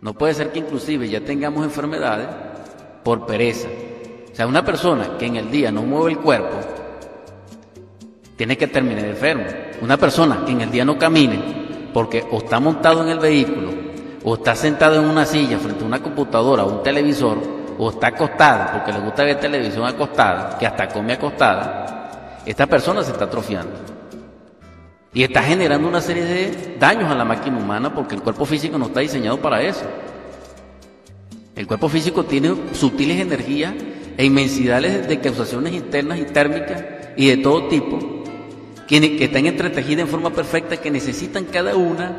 No puede ser que inclusive ya tengamos enfermedades por pereza. O sea, una persona que en el día no mueve el cuerpo, tiene que terminar enfermo. Una persona que en el día no camine, porque o está montado en el vehículo, o está sentado en una silla frente a una computadora o un televisor, o está acostada, porque le gusta ver televisión acostada, que hasta come acostada, esta persona se está atrofiando. Y está generando una serie de daños a la máquina humana porque el cuerpo físico no está diseñado para eso. El cuerpo físico tiene sutiles energías e inmensidades de causaciones internas y térmicas y de todo tipo, que, que están entretejidas en forma perfecta, que necesitan cada una,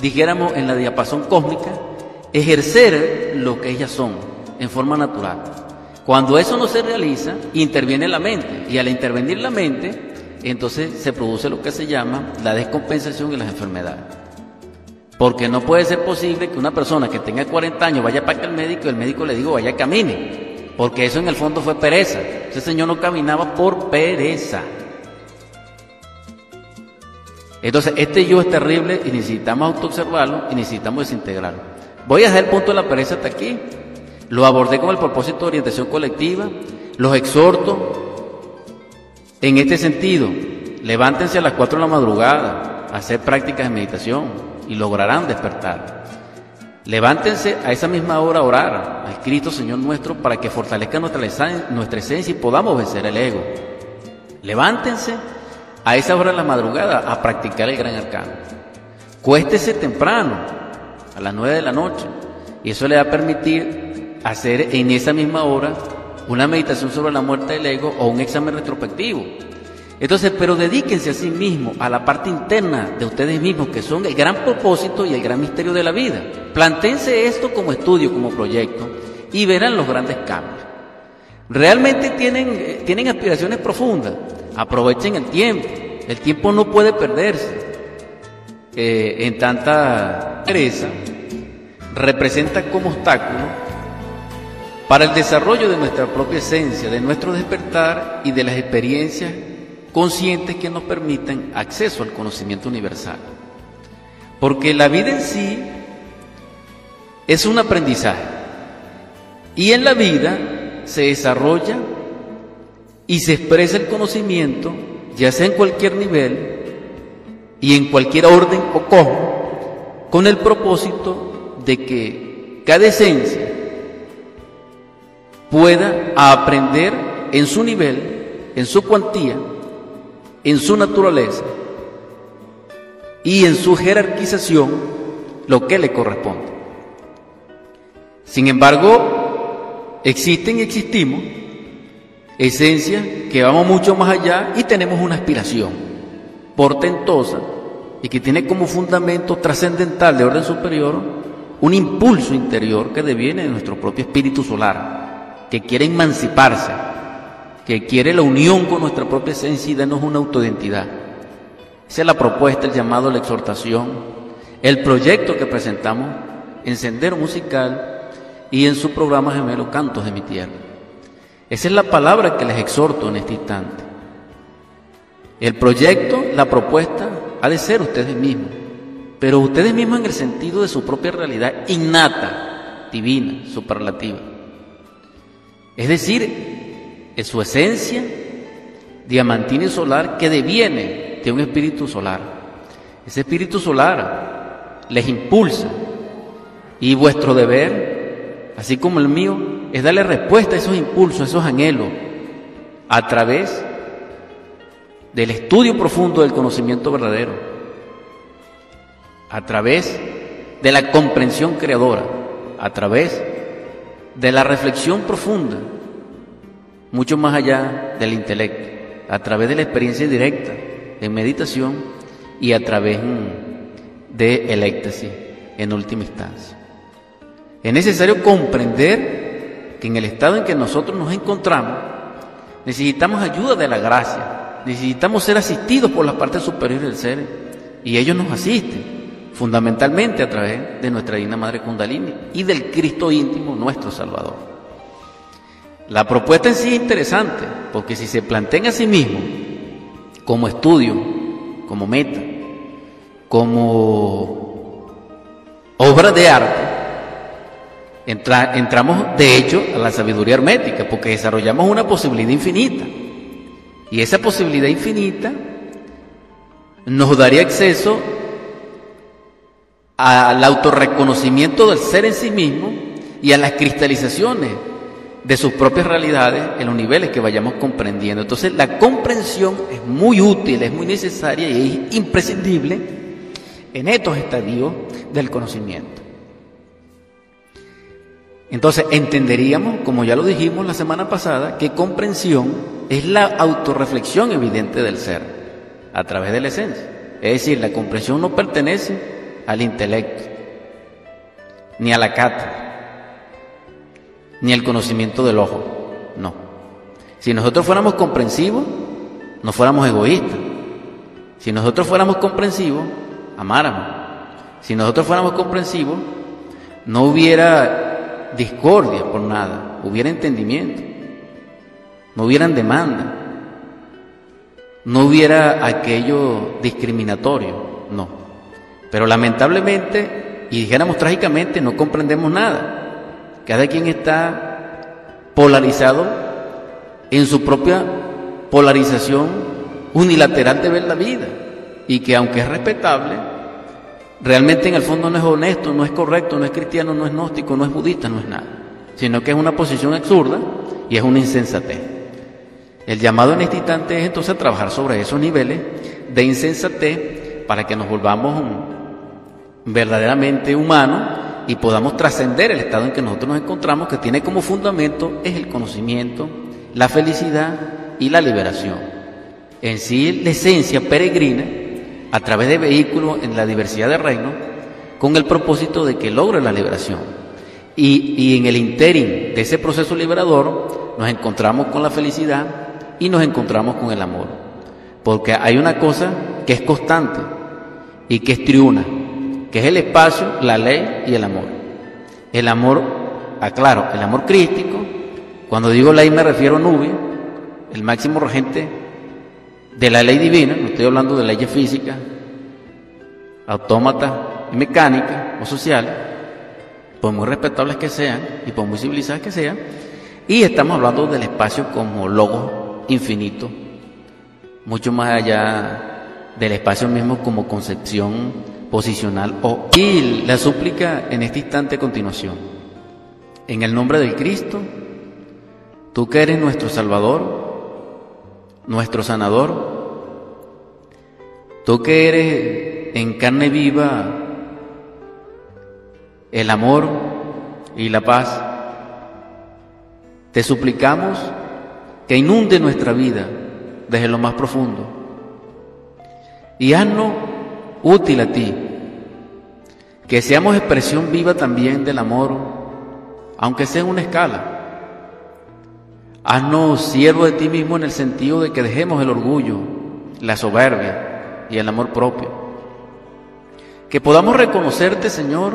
dijéramos en la diapasón cósmica, ejercer lo que ellas son en forma natural. Cuando eso no se realiza, interviene la mente, y al intervenir la mente, entonces se produce lo que se llama la descompensación y las enfermedades. Porque no puede ser posible que una persona que tenga 40 años vaya para que el médico y el médico le diga vaya camine. Porque eso en el fondo fue pereza. Ese señor no caminaba por pereza. Entonces, este yo es terrible y necesitamos autoobservarlo y necesitamos desintegrarlo. Voy a hacer el punto de la pereza hasta aquí. Lo abordé con el propósito de orientación colectiva. Los exhorto en este sentido, levántense a las 4 de la madrugada a hacer prácticas de meditación y lograrán despertar. Levántense a esa misma hora a orar al Cristo Señor nuestro para que fortalezca nuestra, nuestra esencia y podamos vencer el ego. Levántense a esa hora de la madrugada a practicar el gran arcano. Cuéstese temprano, a las 9 de la noche, y eso le va a permitir hacer en esa misma hora una meditación sobre la muerte del ego o un examen retrospectivo. Entonces, pero dedíquense a sí mismos, a la parte interna de ustedes mismos, que son el gran propósito y el gran misterio de la vida. Plantéense esto como estudio, como proyecto, y verán los grandes cambios. Realmente tienen, eh, tienen aspiraciones profundas. Aprovechen el tiempo. El tiempo no puede perderse. Eh, en tanta pereza representa como obstáculo para el desarrollo de nuestra propia esencia, de nuestro despertar y de las experiencias conscientes que nos permitan acceso al conocimiento universal. Porque la vida en sí es un aprendizaje y en la vida se desarrolla y se expresa el conocimiento, ya sea en cualquier nivel y en cualquier orden o cosmo, con el propósito de que cada esencia pueda aprender en su nivel, en su cuantía, en su naturaleza y en su jerarquización lo que le corresponde. Sin embargo, existen y existimos esencias que vamos mucho más allá y tenemos una aspiración portentosa y que tiene como fundamento trascendental de orden superior un impulso interior que deviene de nuestro propio espíritu solar que quiere emanciparse, que quiere la unión con nuestra propia esencia y darnos una autoidentidad. Esa es la propuesta, el llamado, la exhortación, el proyecto que presentamos en Sendero Musical y en su programa gemelo Cantos de mi Tierra. Esa es la palabra que les exhorto en este instante. El proyecto, la propuesta, ha de ser ustedes mismos, pero ustedes mismos en el sentido de su propia realidad innata, divina, superlativa. Es decir, es su esencia diamantina y solar que deviene de un espíritu solar. Ese espíritu solar les impulsa y vuestro deber, así como el mío, es darle respuesta a esos impulsos, a esos anhelos, a través del estudio profundo del conocimiento verdadero, a través de la comprensión creadora, a través de la reflexión profunda, mucho más allá del intelecto, a través de la experiencia directa en meditación y a través de el éxtasis en última instancia. Es necesario comprender que en el estado en que nosotros nos encontramos necesitamos ayuda de la gracia, necesitamos ser asistidos por las partes superiores del ser y ellos nos asisten fundamentalmente a través de nuestra Divina Madre Kundalini y del Cristo íntimo, nuestro Salvador. La propuesta en sí es interesante, porque si se plantea a sí mismo como estudio, como meta, como obra de arte, entramos de hecho a la sabiduría hermética porque desarrollamos una posibilidad infinita. Y esa posibilidad infinita nos daría acceso al autorreconocimiento del ser en sí mismo y a las cristalizaciones de sus propias realidades en los niveles que vayamos comprendiendo. Entonces la comprensión es muy útil, es muy necesaria y es imprescindible en estos estadios del conocimiento. Entonces entenderíamos, como ya lo dijimos la semana pasada, que comprensión es la autorreflexión evidente del ser a través de la esencia. Es decir, la comprensión no pertenece al intelecto, ni a la cata, ni al conocimiento del ojo. No. Si nosotros fuéramos comprensivos, no fuéramos egoístas. Si nosotros fuéramos comprensivos, amáramos. Si nosotros fuéramos comprensivos, no hubiera discordia por nada, hubiera entendimiento, no hubieran demanda, no hubiera aquello discriminatorio, no. Pero lamentablemente, y dijéramos trágicamente, no comprendemos nada. Cada quien está polarizado en su propia polarización unilateral de ver la vida y que aunque es respetable, realmente en el fondo no es honesto, no es correcto, no es cristiano, no es gnóstico, no es budista, no es nada, sino que es una posición absurda y es una insensatez. El llamado en este instante es entonces trabajar sobre esos niveles de insensatez para que nos volvamos verdaderamente humanos y podamos trascender el estado en que nosotros nos encontramos, que tiene como fundamento es el conocimiento, la felicidad y la liberación. En sí, la esencia peregrina a través de vehículos en la diversidad de reinos, con el propósito de que logre la liberación. Y, y en el interim de ese proceso liberador, nos encontramos con la felicidad y nos encontramos con el amor. Porque hay una cosa que es constante y que es triuna, que es el espacio, la ley y el amor. El amor, aclaro, el amor crístico, cuando digo ley me refiero a Nubia, el máximo regente de la ley divina, no estoy hablando de leyes físicas, autómatas y mecánicas o sociales, por muy respetables que sean y por muy civilizadas que sean, y estamos hablando del espacio como logo infinito, mucho más allá del espacio mismo como concepción posicional o y la súplica en este instante a continuación. En el nombre del Cristo, tú que eres nuestro Salvador, nuestro sanador, tú que eres en carne viva el amor y la paz, te suplicamos que inunde nuestra vida desde lo más profundo y haznos útil a ti. Que seamos expresión viva también del amor, aunque sea en una escala. Haznos siervo de ti mismo en el sentido de que dejemos el orgullo, la soberbia y el amor propio. Que podamos reconocerte, Señor,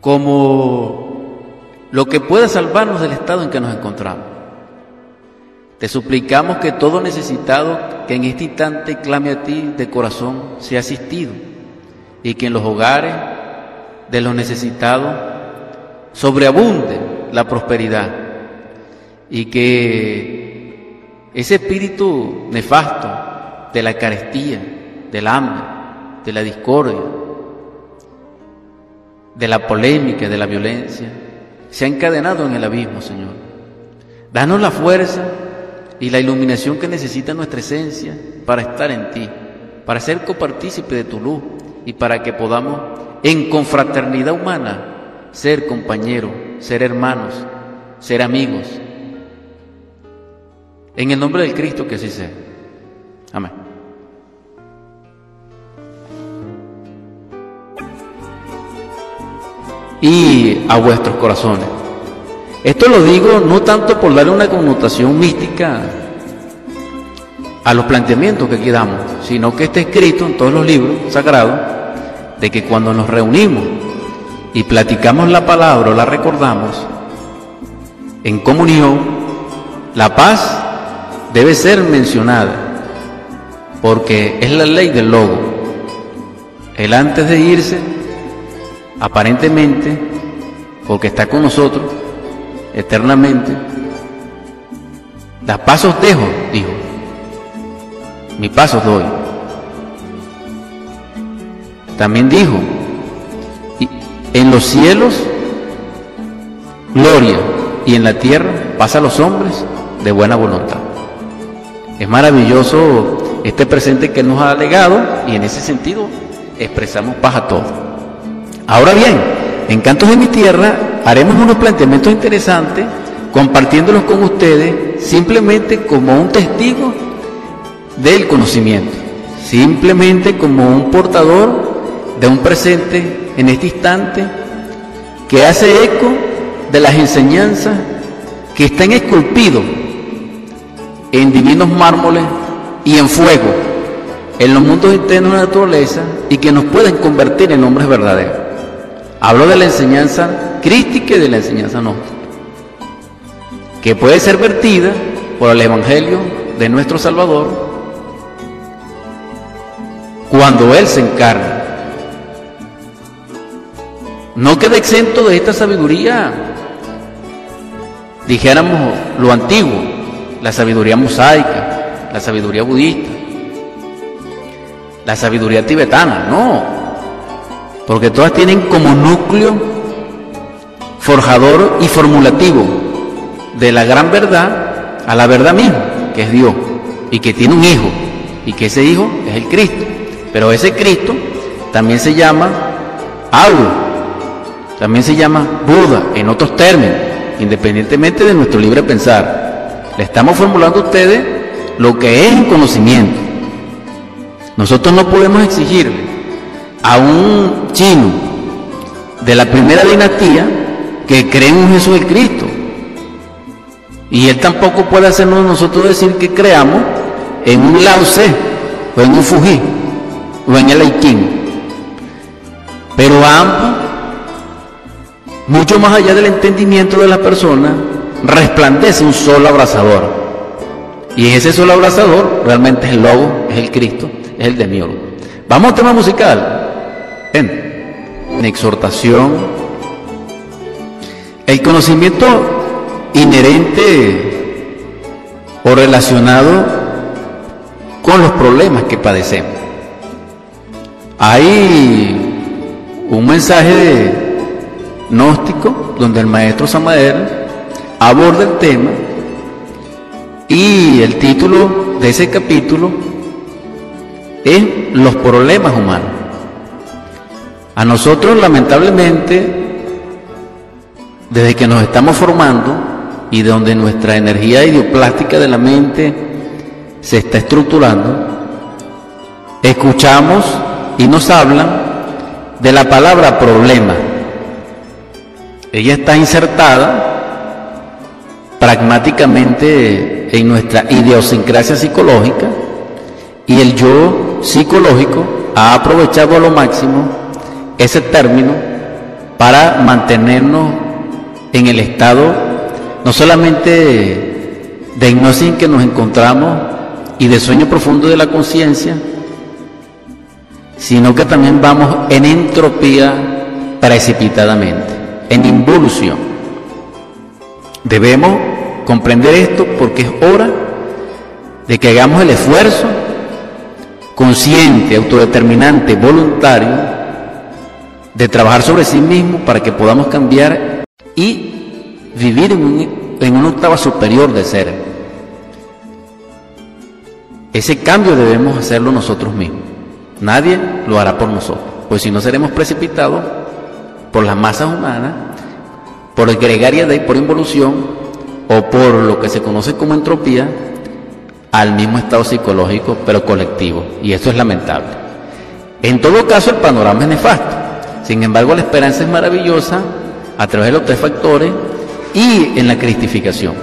como lo que pueda salvarnos del estado en que nos encontramos. Te suplicamos que todo necesitado que en este instante clame a ti de corazón sea asistido y que en los hogares de los necesitados sobreabunde la prosperidad y que ese espíritu nefasto de la carestía, del hambre, de la discordia, de la polémica, de la violencia, se ha encadenado en el abismo, Señor. Danos la fuerza y la iluminación que necesita nuestra esencia para estar en ti, para ser copartícipe de tu luz y para que podamos en confraternidad humana ser compañeros, ser hermanos, ser amigos. En el nombre del Cristo que así sea. Amén. Y a vuestros corazones. Esto lo digo no tanto por darle una connotación mística a los planteamientos que aquí damos, sino que está escrito en todos los libros sagrados de que cuando nos reunimos y platicamos la palabra o la recordamos en comunión, la paz debe ser mencionada, porque es la ley del logo. Él antes de irse aparentemente, porque está con nosotros eternamente, las pasos dejo, dijo, mis pasos doy. También dijo, en los cielos, gloria, y en la tierra, pasa a los hombres de buena voluntad. Es maravilloso este presente que nos ha legado y en ese sentido expresamos paz a todos. Ahora bien, en Cantos de mi Tierra haremos unos planteamientos interesantes compartiéndolos con ustedes simplemente como un testigo del conocimiento, simplemente como un portador de un presente en este instante que hace eco de las enseñanzas que están esculpidos en divinos mármoles y en fuego en los mundos internos de la naturaleza y que nos pueden convertir en hombres verdaderos. Hablo de la enseñanza crística y de la enseñanza gnóstica, que puede ser vertida por el Evangelio de nuestro Salvador cuando Él se encarna. No queda exento de esta sabiduría, dijéramos lo antiguo, la sabiduría mosaica, la sabiduría budista, la sabiduría tibetana, no, porque todas tienen como núcleo forjador y formulativo de la gran verdad a la verdad misma, que es Dios, y que tiene un hijo, y que ese hijo es el Cristo. Pero ese Cristo también se llama Auro, también se llama Buda, en otros términos, independientemente de nuestro libre pensar. Le estamos formulando a ustedes lo que es un conocimiento. Nosotros no podemos exigirle a un chino de la primera dinastía que cree en un Jesús el Cristo. Y él tampoco puede hacernos nosotros decir que creamos en un Lao o en un Fuji o en el Aikin. Pero ambos, mucho más allá del entendimiento de la persona, resplandece un solo abrazador. Y ese solo abrazador realmente es el lobo, es el Cristo, es el demiurgo. Vamos al tema musical. En exhortación. El conocimiento inherente o relacionado con los problemas que padecemos. Hay un mensaje gnóstico donde el maestro Samael aborda el tema y el título de ese capítulo es Los problemas humanos. A nosotros lamentablemente, desde que nos estamos formando y de donde nuestra energía idioplástica de la mente se está estructurando, escuchamos y nos hablan de la palabra problema. Ella está insertada pragmáticamente en nuestra idiosincrasia psicológica y el yo psicológico ha aprovechado a lo máximo ese término para mantenernos en el estado no solamente de hipnosis en que nos encontramos y de sueño profundo de la conciencia, sino que también vamos en entropía precipitadamente, en involución. Debemos comprender esto porque es hora de que hagamos el esfuerzo consciente, autodeterminante, voluntario, de trabajar sobre sí mismo para que podamos cambiar y vivir en, en una octava superior de ser. Ese cambio debemos hacerlo nosotros mismos. Nadie lo hará por nosotros, pues si no seremos precipitados por las masas humanas, por gregaria de por involución o por lo que se conoce como entropía, al mismo estado psicológico, pero colectivo. Y eso es lamentable. En todo caso, el panorama es nefasto. Sin embargo, la esperanza es maravillosa a través de los tres factores y en la cristificación.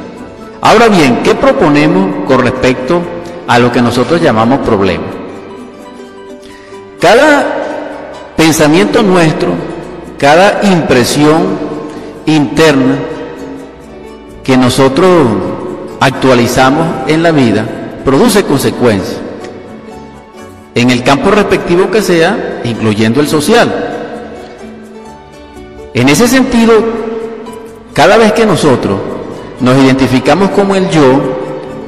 Ahora bien, ¿qué proponemos con respecto a lo que nosotros llamamos problemas? Cada pensamiento nuestro, cada impresión interna que nosotros actualizamos en la vida, produce consecuencias. En el campo respectivo que sea, incluyendo el social. En ese sentido, cada vez que nosotros nos identificamos como el yo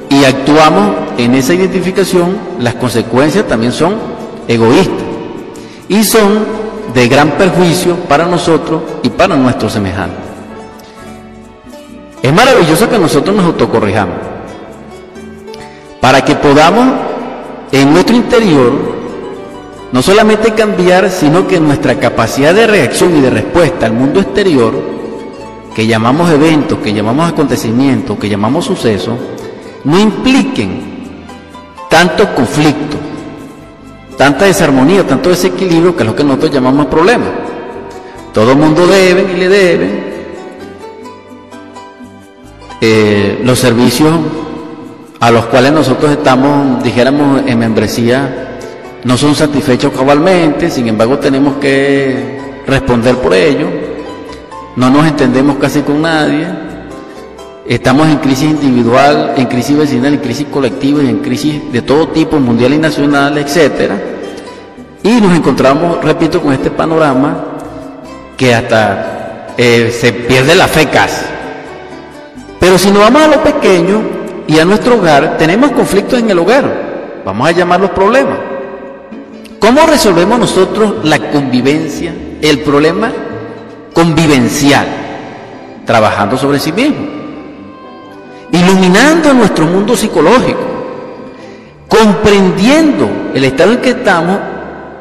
y actuamos en esa identificación, las consecuencias también son egoístas y son de gran perjuicio para nosotros y para nuestros semejantes. Es maravilloso que nosotros nos autocorrijamos para que podamos en nuestro interior no solamente cambiar, sino que nuestra capacidad de reacción y de respuesta al mundo exterior, que llamamos eventos, que llamamos acontecimientos, que llamamos sucesos, no impliquen tanto conflicto, tanta desarmonía, tanto desequilibrio, que es lo que nosotros llamamos problema. Todo el mundo debe y le debe. Eh, los servicios a los cuales nosotros estamos, dijéramos, en membresía, no son satisfechos cabalmente, sin embargo tenemos que responder por ello, no nos entendemos casi con nadie, estamos en crisis individual, en crisis vecinal, en crisis colectiva y en crisis de todo tipo, mundial y nacional, etc. Y nos encontramos, repito, con este panorama que hasta eh, se pierde la fe casi. Pero si nos vamos a lo pequeño, y a nuestro hogar, tenemos conflictos en el hogar. Vamos a llamar los problemas. ¿Cómo resolvemos nosotros la convivencia, el problema convivencial? Trabajando sobre sí mismo. Iluminando nuestro mundo psicológico. Comprendiendo el estado en que estamos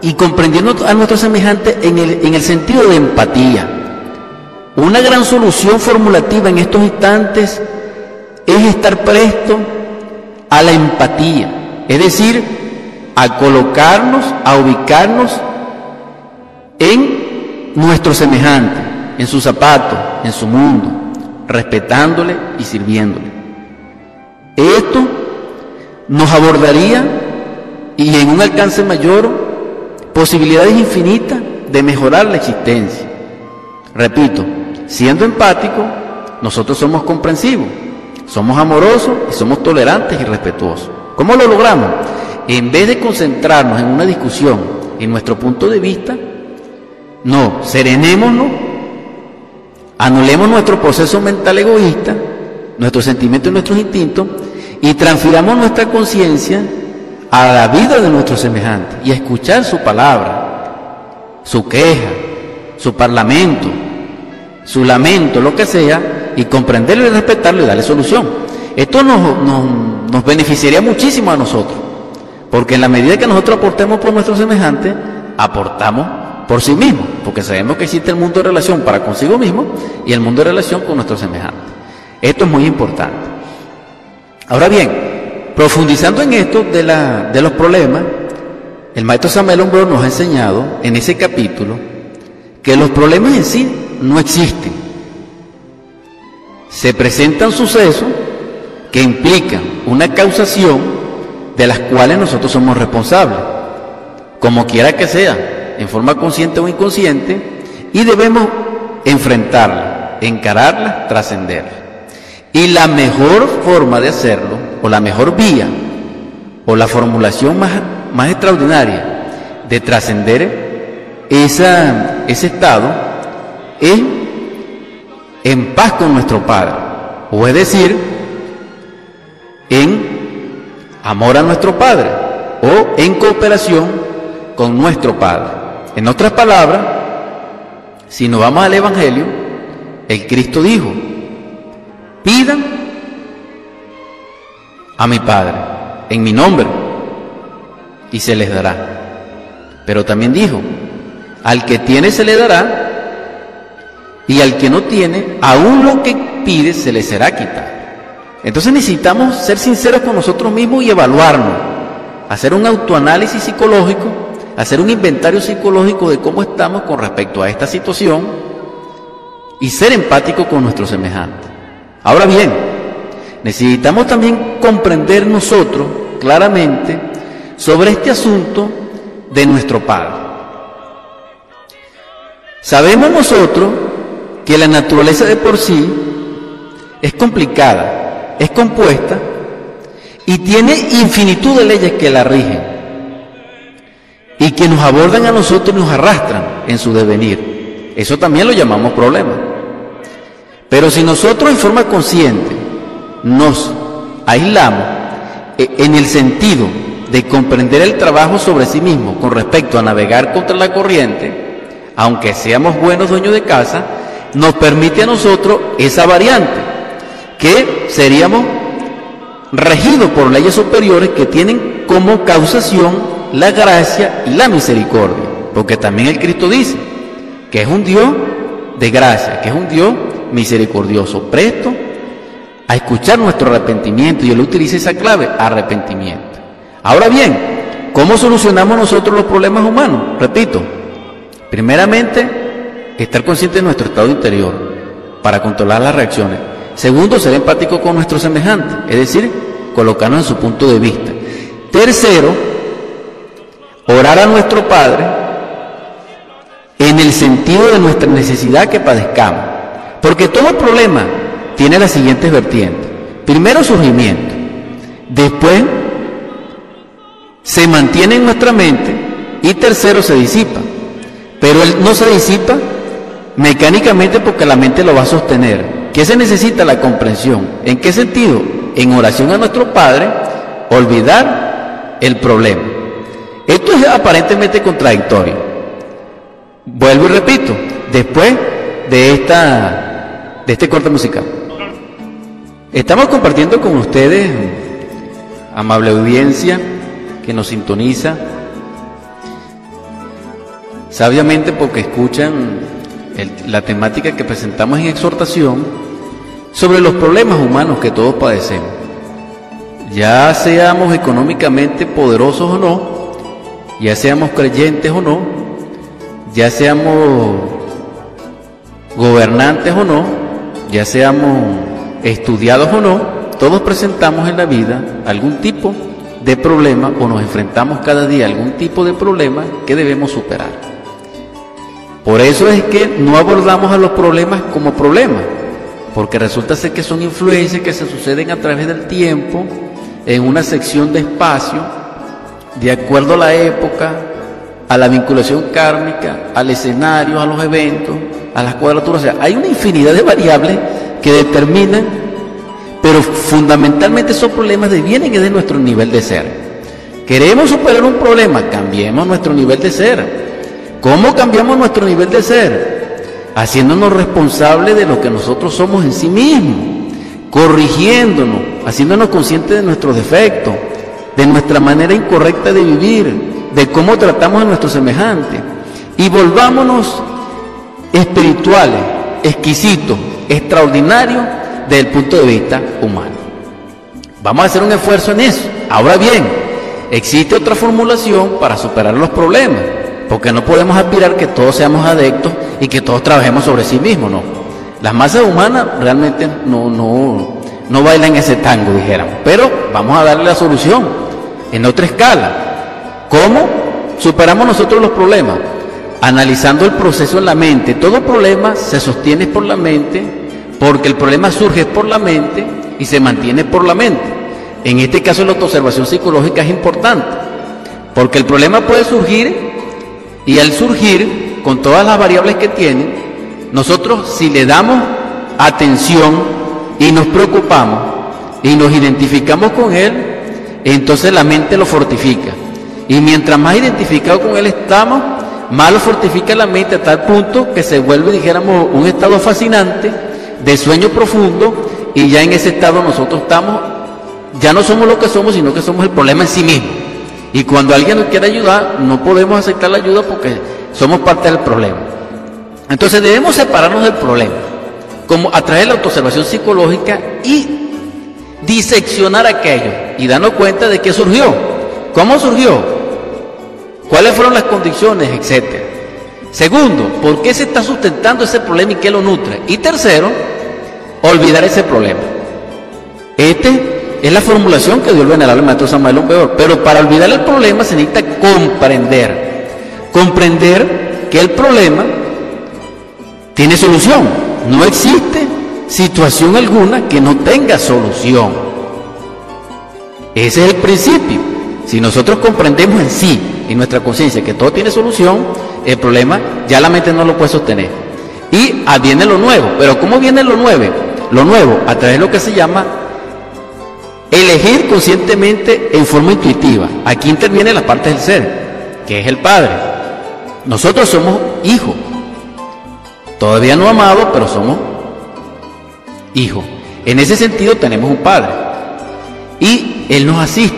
y comprendiendo a nuestros semejantes en el, en el sentido de empatía. Una gran solución formulativa en estos instantes es estar presto a la empatía, es decir, a colocarnos, a ubicarnos en nuestro semejante, en su zapato, en su mundo, respetándole y sirviéndole. Esto nos abordaría y en un alcance mayor posibilidades infinitas de mejorar la existencia. Repito, siendo empático, nosotros somos comprensivos somos amorosos y somos tolerantes y respetuosos. ¿Cómo lo logramos? En vez de concentrarnos en una discusión, en nuestro punto de vista, no, serenémonos, anulemos nuestro proceso mental egoísta, nuestros sentimientos y nuestros instintos, y transfiramos nuestra conciencia a la vida de nuestros semejantes y a escuchar su palabra, su queja, su parlamento, su lamento, lo que sea, y comprenderlo y respetarlo y darle solución. Esto nos, nos, beneficiaría muchísimo a nosotros, porque en la medida que nosotros aportemos por nuestros semejantes, aportamos por sí mismos, porque sabemos que existe el mundo de relación para consigo mismo y el mundo de relación con nuestros semejantes. Esto es muy importante. Ahora bien, profundizando en esto de, la, de los problemas, el maestro Samuel Umbro nos ha enseñado en ese capítulo que los problemas en sí no existen se presentan sucesos que implican una causación de las cuales nosotros somos responsables, como quiera que sea, en forma consciente o inconsciente, y debemos enfrentarla, encararla, trascenderla. Y la mejor forma de hacerlo, o la mejor vía, o la formulación más, más extraordinaria de trascender ese estado, es en paz con nuestro Padre, o es decir, amor a nuestro Padre o en cooperación con nuestro Padre. En otras palabras, si nos vamos al Evangelio, el Cristo dijo, pidan a mi Padre en mi nombre y se les dará. Pero también dijo, al que tiene se le dará y al que no tiene, aún lo que pide se le será quitado. Entonces necesitamos ser sinceros con nosotros mismos y evaluarnos, hacer un autoanálisis psicológico, hacer un inventario psicológico de cómo estamos con respecto a esta situación y ser empático con nuestros semejantes. Ahora bien, necesitamos también comprender nosotros claramente sobre este asunto de nuestro Padre. Sabemos nosotros que la naturaleza de por sí es complicada, es compuesta y tiene infinitud de leyes que la rigen y que nos abordan a nosotros y nos arrastran en su devenir. Eso también lo llamamos problema. Pero si nosotros en forma consciente nos aislamos eh, en el sentido de comprender el trabajo sobre sí mismo con respecto a navegar contra la corriente, aunque seamos buenos dueños de casa, nos permite a nosotros esa variante, que seríamos regidos por leyes superiores que tienen como causación la gracia y la misericordia, porque también el Cristo dice que es un Dios de gracia, que es un Dios misericordioso, presto a escuchar nuestro arrepentimiento, y él utiliza esa clave, arrepentimiento. Ahora bien, ¿cómo solucionamos nosotros los problemas humanos? Repito, primeramente, estar consciente de nuestro estado interior para controlar las reacciones. Segundo, ser empático con nuestro semejante, es decir, colocarnos en su punto de vista. Tercero, orar a nuestro Padre en el sentido de nuestra necesidad que padezcamos. Porque todo problema tiene las siguientes vertientes. Primero, surgimiento. Después, se mantiene en nuestra mente. Y tercero, se disipa. Pero él no se disipa mecánicamente porque la mente lo va a sostener. ¿Qué se necesita? La comprensión. ¿En qué sentido? En oración a nuestro Padre, olvidar el problema. Esto es aparentemente contradictorio. Vuelvo y repito, después de esta de este corte musical. Estamos compartiendo con ustedes, amable audiencia que nos sintoniza, sabiamente porque escuchan la temática que presentamos en exhortación sobre los problemas humanos que todos padecemos. Ya seamos económicamente poderosos o no, ya seamos creyentes o no, ya seamos gobernantes o no, ya seamos estudiados o no, todos presentamos en la vida algún tipo de problema o nos enfrentamos cada día a algún tipo de problema que debemos superar. Por eso es que no abordamos a los problemas como problemas, porque resulta ser que son influencias que se suceden a través del tiempo en una sección de espacio de acuerdo a la época, a la vinculación kármica, al escenario, a los eventos, a las cuadraturas. O sea, hay una infinidad de variables que determinan, pero fundamentalmente esos problemas vienen de nuestro nivel de ser. Queremos superar un problema, cambiemos nuestro nivel de ser. ¿Cómo cambiamos nuestro nivel de ser? Haciéndonos responsables de lo que nosotros somos en sí mismos, corrigiéndonos, haciéndonos conscientes de nuestros defectos, de nuestra manera incorrecta de vivir, de cómo tratamos a nuestros semejantes. Y volvámonos espirituales, exquisitos, extraordinarios desde el punto de vista humano. Vamos a hacer un esfuerzo en eso. Ahora bien, existe otra formulación para superar los problemas, porque no podemos aspirar que todos seamos adeptos y que todos trabajemos sobre sí mismos, no. Las masas humanas realmente no, no, no bailan ese tango, dijéramos, pero vamos a darle la solución en otra escala. ¿Cómo superamos nosotros los problemas? Analizando el proceso en la mente. Todo problema se sostiene por la mente porque el problema surge por la mente y se mantiene por la mente. En este caso la autoobservación psicológica es importante porque el problema puede surgir y al surgir con todas las variables que tiene, nosotros si le damos atención y nos preocupamos y nos identificamos con él, entonces la mente lo fortifica. Y mientras más identificado con él estamos, más lo fortifica la mente a tal punto que se vuelve, dijéramos, un estado fascinante de sueño profundo y ya en ese estado nosotros estamos, ya no somos lo que somos, sino que somos el problema en sí mismo. Y cuando alguien nos quiere ayudar, no podemos aceptar la ayuda porque somos parte del problema. Entonces debemos separarnos del problema, como a través de la autoobservación psicológica y diseccionar aquello y darnos cuenta de qué surgió, cómo surgió, cuáles fueron las condiciones, etcétera. Segundo, ¿por qué se está sustentando ese problema y qué lo nutre? Y tercero, olvidar ese problema. Este es la formulación que dio el venerable maestro Samuel Peor. Pero para olvidar el problema se necesita comprender. Comprender que el problema tiene solución. No existe situación alguna que no tenga solución. Ese es el principio. Si nosotros comprendemos en sí, en nuestra conciencia, que todo tiene solución, el problema ya la mente no lo puede sostener. Y viene lo nuevo. Pero ¿cómo viene lo nuevo? Lo nuevo, a través de lo que se llama elegir conscientemente en forma intuitiva. Aquí interviene la parte del ser, que es el Padre. Nosotros somos hijos. Todavía no amados, pero somos hijos. En ese sentido tenemos un Padre. Y Él nos asiste,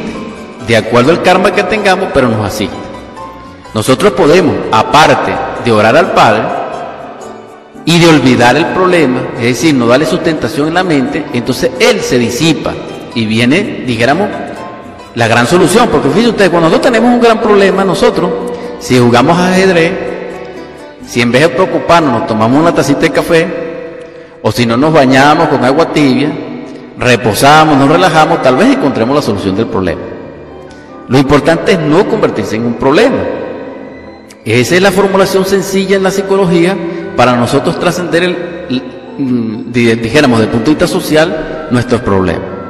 de acuerdo al karma que tengamos, pero nos asiste. Nosotros podemos, aparte de orar al Padre y de olvidar el problema, es decir, no darle sustentación en la mente, entonces Él se disipa y viene, dijéramos, la gran solución. Porque fíjense ustedes, cuando nosotros tenemos un gran problema, nosotros, si jugamos ajedrez, si en vez de preocuparnos nos tomamos una tacita de café, o si no nos bañamos con agua tibia, reposamos, nos relajamos, tal vez encontremos la solución del problema. Lo importante es no convertirse en un problema. Esa es la formulación sencilla en la psicología para nosotros trascender mm, dijéramos, desde el punto de vista social, nuestros problemas.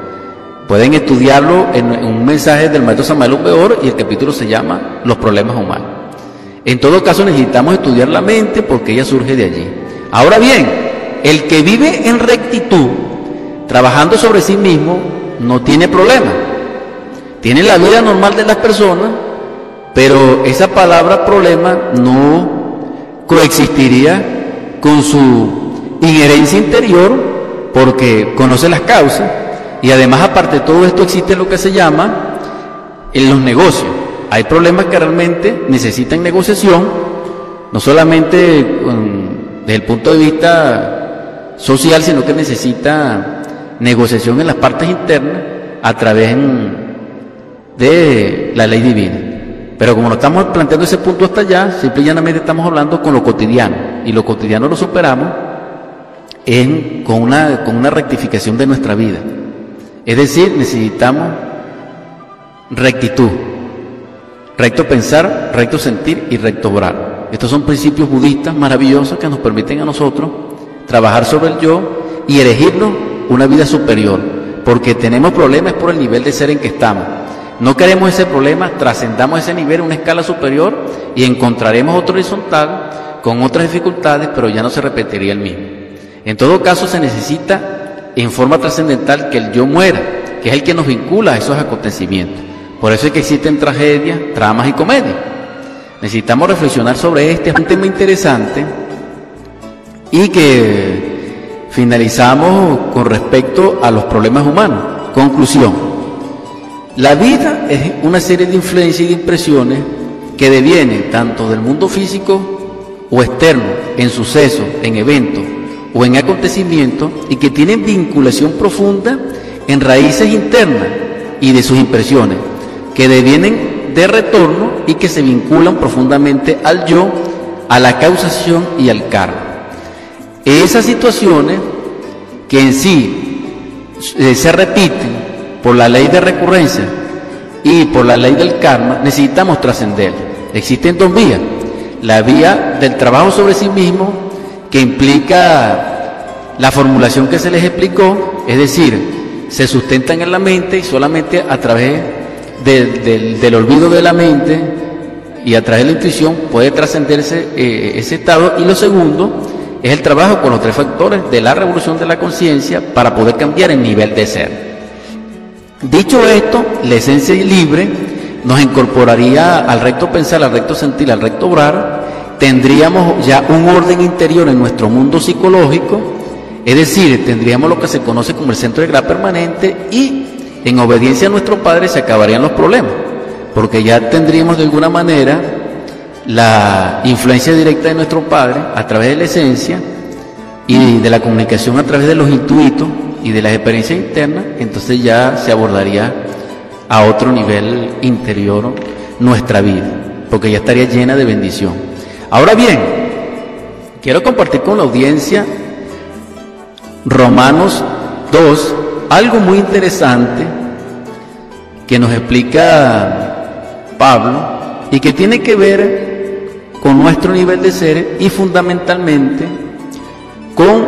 Pueden estudiarlo en un mensaje del maestro Samuel Peor y el capítulo se llama Los problemas humanos. En todo caso necesitamos estudiar la mente porque ella surge de allí. Ahora bien, el que vive en rectitud, trabajando sobre sí mismo, no tiene problema. Tiene la vida normal de las personas, pero esa palabra problema no coexistiría con su inherencia interior porque conoce las causas y además aparte de todo esto existe lo que se llama en los negocios. Hay problemas que realmente necesitan negociación, no solamente desde el punto de vista social, sino que necesita negociación en las partes internas a través de la ley divina. Pero como no estamos planteando ese punto hasta allá, simple y llanamente estamos hablando con lo cotidiano. Y lo cotidiano lo superamos con una rectificación de nuestra vida. Es decir, necesitamos rectitud. Recto pensar, recto sentir y recto obrar. Estos son principios budistas maravillosos que nos permiten a nosotros trabajar sobre el yo y elegirnos una vida superior, porque tenemos problemas por el nivel de ser en que estamos. No queremos ese problema, trascendamos ese nivel, una escala superior y encontraremos otro horizontal con otras dificultades, pero ya no se repetiría el mismo. En todo caso, se necesita en forma trascendental que el yo muera, que es el que nos vincula a esos acontecimientos. Por eso es que existen tragedias, tramas y comedias. Necesitamos reflexionar sobre este, es un tema interesante y que finalizamos con respecto a los problemas humanos. Conclusión. La vida es una serie de influencias y de impresiones que devienen tanto del mundo físico o externo, en sucesos, en eventos o en acontecimientos y que tienen vinculación profunda en raíces internas y de sus impresiones, que devienen de retorno y que se vinculan profundamente al yo, a la causación y al karma. Esas situaciones que en sí eh, se repiten por la ley de recurrencia y por la ley del karma, necesitamos trascender. Existen dos vías. La vía del trabajo sobre sí mismo, que implica la formulación que se les explicó, es decir, se sustentan en la mente y solamente a través del, olvido de la mente y a través de la intuición puede trascenderse eh, ese estado. Y lo segundo, es el trabajo con los tres factores de la revolución de la conciencia para poder cambiar el nivel de ser. Dicho esto, la esencia libre nos incorporaría al recto pensar, al recto sentir, al recto obrar, tendríamos ya un orden interior en nuestro mundo psicológico, es decir, tendríamos lo que se conoce como el centro de gravedad permanente y en obediencia a nuestro Padre se acabarían los problemas, porque ya tendríamos de alguna manera la influencia directa de nuestro Padre a través de la esencia y de la comunicación a través de los intuitos y de las experiencias internas, entonces ya se abordaría a otro nivel interior nuestra vida, porque ya estaría llena de bendición. Ahora bien, quiero compartir con la audiencia Romanos 2, algo muy interesante que nos explica Pablo y que tiene que ver con nuestro nivel de ser y fundamentalmente con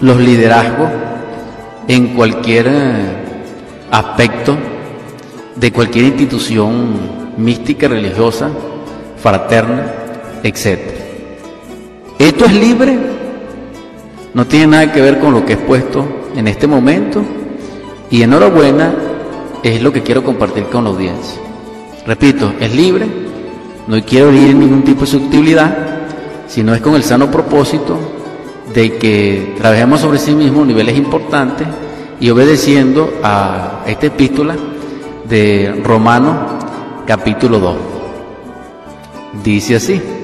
los liderazgos en cualquier eh, aspecto de cualquier institución mística, religiosa, fraterna, etc. Esto es libre, no tiene nada que ver con lo que he puesto en este momento y enhorabuena es lo que quiero compartir con la audiencia. Repito, es libre, no quiero ir en ningún tipo de sutilidad, sino es con el sano propósito de que trabajemos sobre sí mismos niveles importantes y obedeciendo a esta epístola de Romanos capítulo 2. Dice así.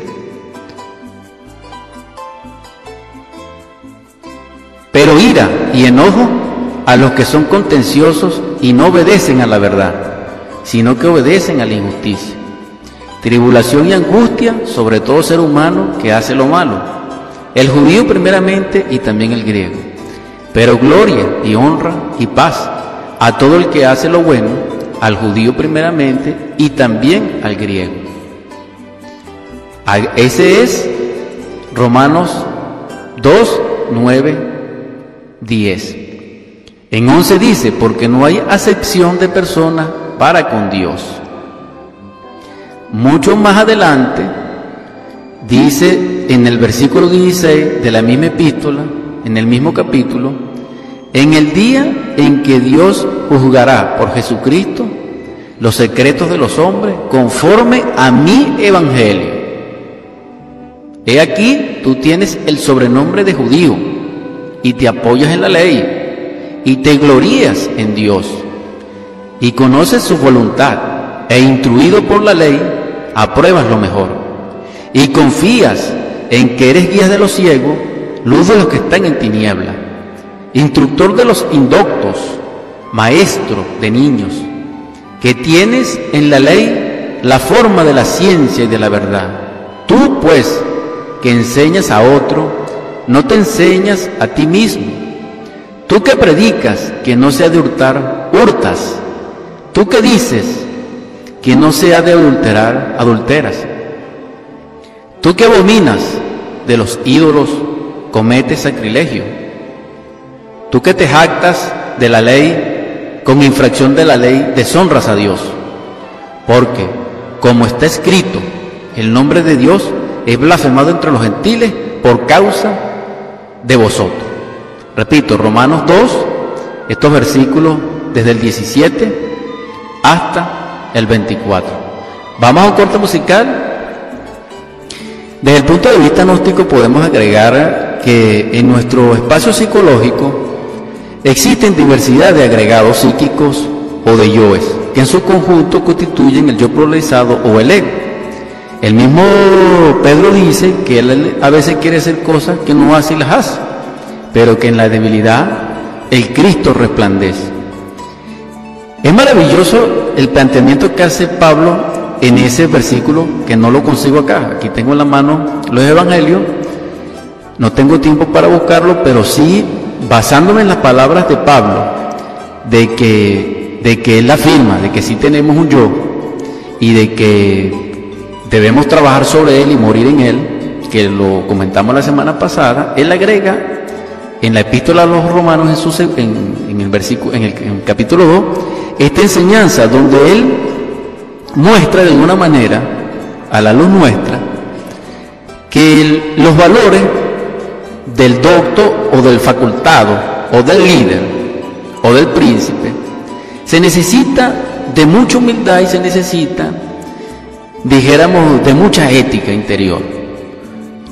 Pero ira y enojo a los que son contenciosos y no obedecen a la verdad, sino que obedecen a la injusticia. Tribulación y angustia sobre todo ser humano que hace lo malo, el judío primeramente y también el griego. Pero gloria y honra y paz a todo el que hace lo bueno, al judío primeramente y también al griego. Ese es Romanos 2, 9, 10. En 11 dice, porque no hay acepción de persona para con Dios. Mucho más adelante dice en el versículo 16 de la misma epístola, en el mismo capítulo, en el día en que Dios juzgará por Jesucristo los secretos de los hombres conforme a mi evangelio. He aquí, tú tienes el sobrenombre de judío y te apoyas en la ley y te glorías en Dios y conoces su voluntad e instruido por la ley, apruebas lo mejor y confías en que eres guía de los ciegos, luz de los que están en tiniebla, instructor de los indoctos, maestro de niños, que tienes en la ley la forma de la ciencia y de la verdad. Tú, pues, que enseñas a otro, no te enseñas a ti mismo. Tú que predicas que no se ha de hurtar, hurtas. Tú que dices que no se ha de adulterar, adulteras. Tú que abominas de los ídolos, cometes sacrilegio. Tú que te jactas de la ley, con infracción de la ley, deshonras a Dios. Porque, como está escrito, el nombre de Dios es blasfemado entre los gentiles por causa de vosotros. Repito, Romanos 2, estos versículos desde el 17 hasta el 24. Vamos a un corte musical. Desde el punto de vista gnóstico podemos agregar que en nuestro espacio psicológico existen diversidad de agregados psíquicos o de yoes, que en su conjunto constituyen el yo polarizado o el ego. El mismo Pedro dice que él a veces quiere hacer cosas que no hace y las hace, pero que en la debilidad el Cristo resplandece. Es maravilloso el planteamiento que hace Pablo en ese versículo, que no lo consigo acá. Aquí tengo en la mano los evangelios, no tengo tiempo para buscarlo, pero sí basándome en las palabras de Pablo, de que, de que él afirma, de que sí tenemos un yo y de que debemos trabajar sobre él y morir en él, que lo comentamos la semana pasada, él agrega en la epístola a los romanos en, el, versículo, en, el, capítulo 2 esta enseñanza donde él muestra de alguna manera a la luz nuestra que los valores del docto o del facultado o del líder o del príncipe se necesita de mucha humildad y se necesita dijéramos, de mucha ética interior.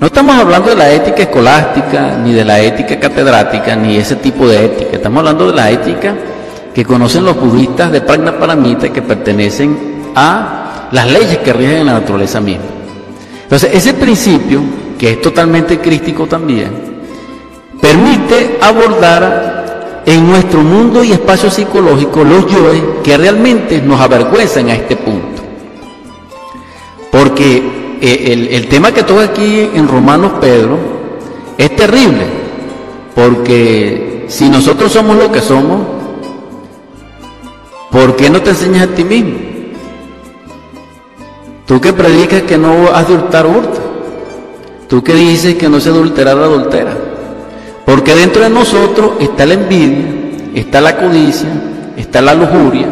No estamos hablando de la ética escolástica, ni de la ética catedrática, ni ese tipo de ética. Estamos hablando de la ética que conocen los budistas de Pragna Paramita que pertenecen a las leyes que rigen la naturaleza misma. Entonces, ese principio, que es totalmente crístico también, permite abordar en nuestro mundo y espacio psicológico los yoes que realmente nos avergüenzan a este punto. Porque eh, el, tema que toca aquí en Romanos Pedro es terrible, porque si nosotros somos lo que somos, ¿por qué no te enseñas a ti mismo? Tú que predicas que no has de hurtar, hurta. Tú que dices que no se adulterar, adultera. Porque dentro de nosotros está la envidia, está la codicia, está la lujuria,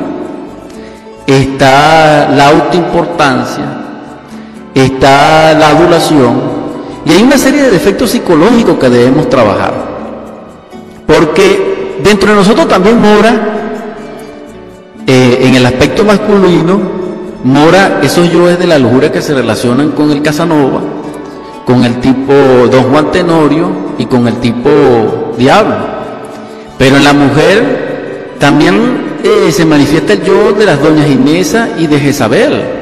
está la autoimportancia, está la adulación Y hay una serie de defectos psicológicos que debemos trabajar. Porque dentro de nosotros también mora, eh, en el aspecto masculino, mora esos yoes de la lujuria que se relacionan con el Casanova, con el tipo Don Juan Tenorio y con el tipo Diablo. Pero en la mujer también eh, se manifiesta el yo de las doñas Inesa y de Jezabel.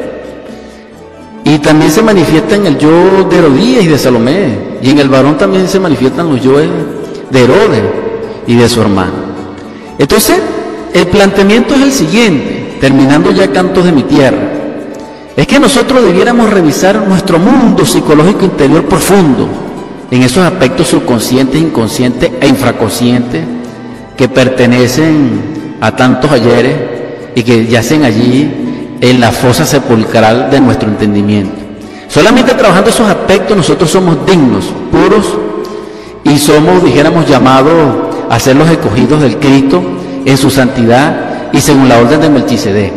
Y también se manifiesta en el yo de Herodías y de Salomé. Y en el varón también se manifiestan los yoes de Herodes y de su hermano. Entonces, el planteamiento es el siguiente, terminando ya cantos de mi tierra. Es que nosotros debiéramos revisar nuestro mundo psicológico interior profundo en esos aspectos subconscientes, inconscientes e infraconscientes que pertenecen a tantos ayeres y que yacen allí en la fosa sepulcral de nuestro entendimiento. Solamente trabajando esos aspectos nosotros somos dignos, puros y somos, dijéramos, llamados a ser los escogidos del Cristo en su santidad y según la orden de Melchizedek.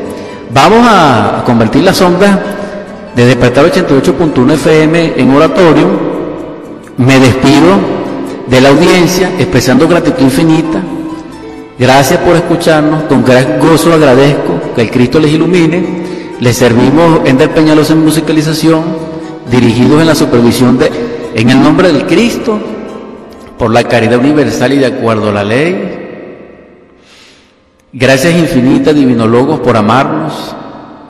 Vamos a convertir la sonda de Despertar 88.1 FM en oratorio. Me despido de la audiencia expresando gratitud infinita. Gracias por escucharnos. Con gran gozo agradezco que el Cristo les ilumine. Les servimos en Del Peñalos en musicalización, dirigidos en la supervisión de, en el nombre del Cristo, por la caridad universal y de acuerdo a la ley Gracias infinitas, divinólogos, por amarnos,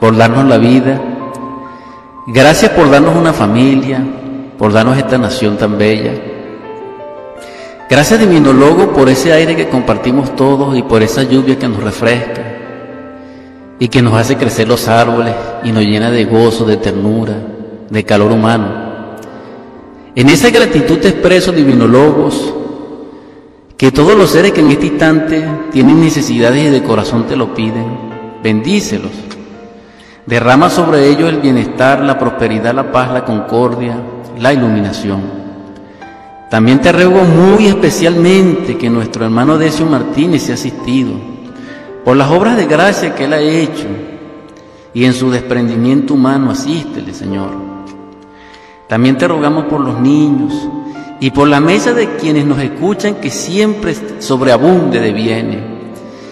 por darnos la vida. Gracias por darnos una familia, por darnos esta nación tan bella. Gracias, divinólogo, por ese aire que compartimos todos y por esa lluvia que nos refresca y que nos hace crecer los árboles y nos llena de gozo, de ternura, de calor humano. En esa gratitud te expreso, divinólogos, que todos los seres que en este instante tienen necesidades y de corazón te lo piden, bendícelos. Derrama sobre ellos el bienestar, la prosperidad, la paz, la concordia, la iluminación. También te ruego muy especialmente que nuestro hermano Decio Martínez sea asistido por las obras de gracia que él ha hecho y en su desprendimiento humano asístele, Señor. También te rogamos por los niños, y por la mesa de quienes nos escuchan que siempre sobreabunde de bienes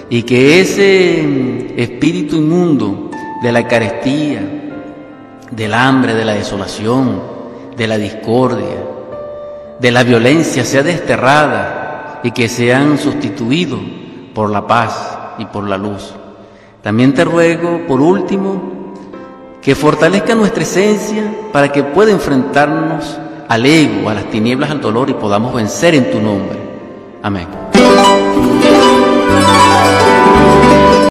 y que ese espíritu inmundo de la carestía, del hambre, de la desolación, de la discordia, de la violencia sea desterrada y que sean sustituidos por la paz y por la luz. También te ruego, por último, que fortalezca nuestra esencia para que pueda enfrentarnos al ego, a las tinieblas, al dolor y podamos vencer en tu nombre. Amén.